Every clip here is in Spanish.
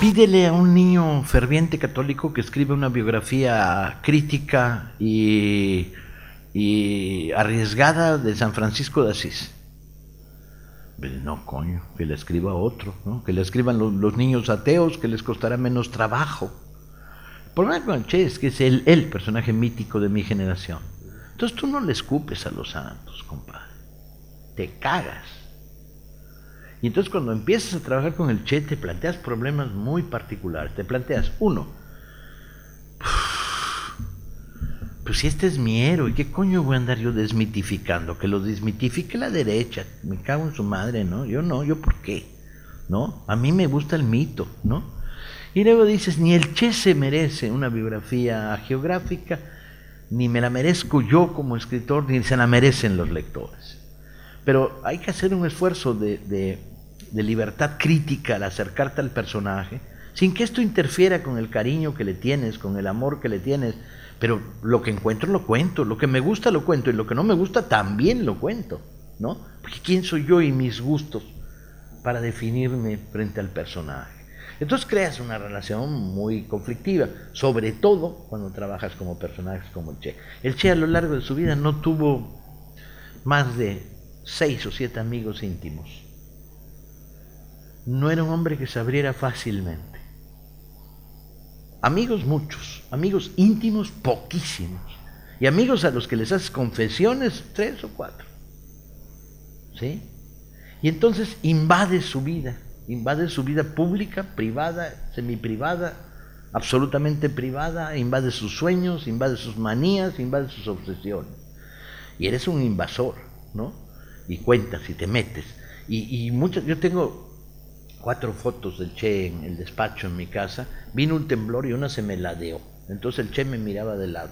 Pídele a un niño ferviente católico que escriba una biografía crítica y, y arriesgada de San Francisco de Asís. Pues no, coño, que le escriba otro, ¿no? que le escriban los, niños ateos, que les costará menos trabajo. El problema Che es que es el, el personaje mítico de mi generación. Entonces tú no le escupes a los santos, compadre. Te cagas. Y entonces cuando empiezas a trabajar con el Che, te planteas problemas muy particulares. Te planteas, uno, pues si este es mi héroe, ¿qué coño voy a andar yo desmitificando? Que lo desmitifique la derecha, me cago en su madre, ¿no? Yo no, yo por qué, ¿no? A mí me gusta el mito, ¿no? Y luego dices, ni el Che se merece una biografía geográfica, ni me la merezco yo como escritor, ni se la merecen los lectores. Pero hay que hacer un esfuerzo de, de, libertad crítica al acercarte al personaje, sin que esto interfiera con el cariño que le tienes, con el amor que le tienes, pero lo que encuentro lo cuento, lo que me gusta lo cuento y lo que no me gusta también lo cuento, ¿no? Porque ¿quién soy yo y mis gustos para definirme frente al personaje? Entonces creas una relación muy conflictiva, sobre todo cuando trabajas como personajes como el Che. El Che a lo largo de su vida no tuvo más de seis o siete amigos íntimos. No era un hombre que se abriera fácilmente. Amigos muchos, amigos íntimos poquísimos. Y amigos a los que les haces confesiones, tres o cuatro. ¿Sí? Y entonces invade su vida, invade su vida pública, privada, semiprivada, absolutamente privada, invade sus sueños, invade sus manías, invade sus obsesiones. Y eres un invasor, ¿no? Y cuentas y te metes. Y, y muchas, yo tengo cuatro fotos del Che en el despacho en mi casa, vino un temblor y una se me ladeó. Entonces el Che me miraba de lado,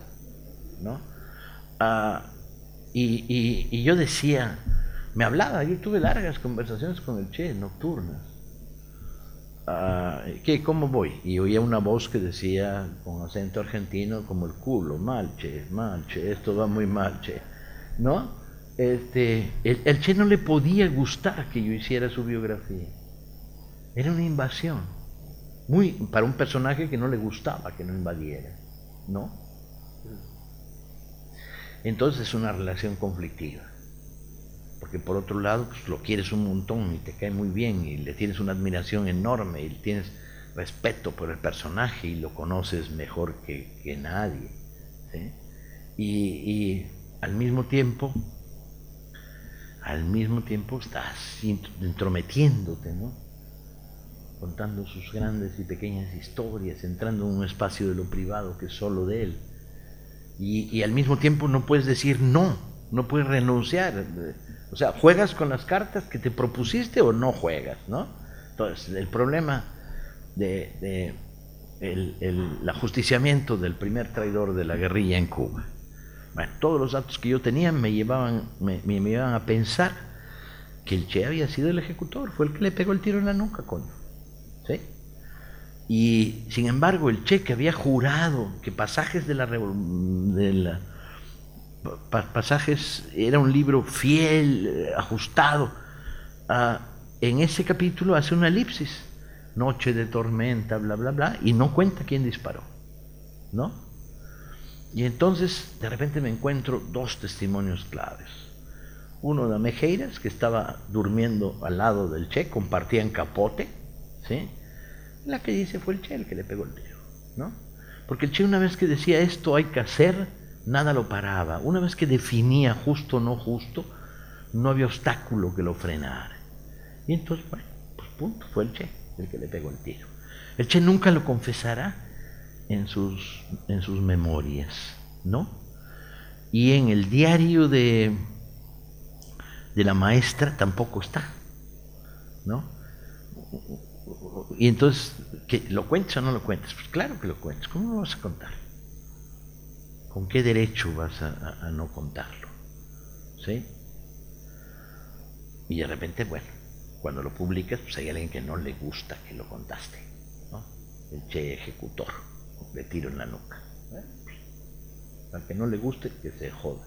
¿no? Ah, y, y, y, yo decía, me hablaba, yo tuve largas conversaciones con el Che, nocturnas. Ah, ¿qué, ¿Cómo voy? Y oía una voz que decía con acento argentino como el culo, mal Che, mal Che, esto va muy mal Che, ¿no? Este, el, Che no le podía gustar que yo hiciera su biografía. Era una invasión. Muy, para un personaje que no le gustaba que no invadiera. ¿No? Entonces es una relación conflictiva. Porque por otro lado, pues lo quieres un montón y te cae muy bien y le tienes una admiración enorme y tienes respeto por el personaje y lo conoces mejor que, nadie. y al mismo tiempo, al mismo tiempo estás intrometiéndote, ¿no? contando sus grandes y pequeñas historias, entrando en un espacio de lo privado que es solo de él. Y, al mismo tiempo no puedes decir no, no puedes renunciar. O sea, juegas con las cartas que te propusiste o no juegas, ¿no? Entonces, el problema de, de el, el, ajusticiamiento del primer traidor de la guerrilla en Cuba. Bueno, todos los datos que yo tenía me llevaban, me, me, llevaban a pensar que el Che había sido el ejecutor, fue el que le pegó el tiro en la nuca, coño. ¿Sí? Y sin embargo, el Che que había jurado que pasajes de la, la pasajes era un libro fiel, ajustado, uh, en ese capítulo hace una elipsis, noche de tormenta, bla, bla, bla, y no cuenta quién disparó, ¿no? Y entonces de repente me encuentro dos testimonios claves. Uno de Mejeiras, que estaba durmiendo al lado del Che, compartían capote, ¿sí? La que dice fue el Che el que le pegó el tiro, ¿no? Porque el Che una vez que decía esto hay que hacer, nada lo paraba. Una vez que definía justo o no justo, no había obstáculo que lo frenara. Y entonces, bueno, pues punto, fue el Che el que le pegó el tiro. El Che nunca lo confesará en sus, en sus memorias, ¿no? Y en el diario de, de la maestra tampoco está, ¿no? Y entonces, ¿qué, ¿lo cuentas o no lo cuentas? Pues claro que lo cuentas. ¿Cómo lo vas a contar? ¿Con qué derecho vas a, a, a no contarlo? ¿Sí? Y de repente, bueno, cuando lo publicas, pues hay alguien que no le gusta que lo contaste. ¿no? El che ejecutor, le tiro en la nuca. ¿eh? Al que no le guste, que se joda.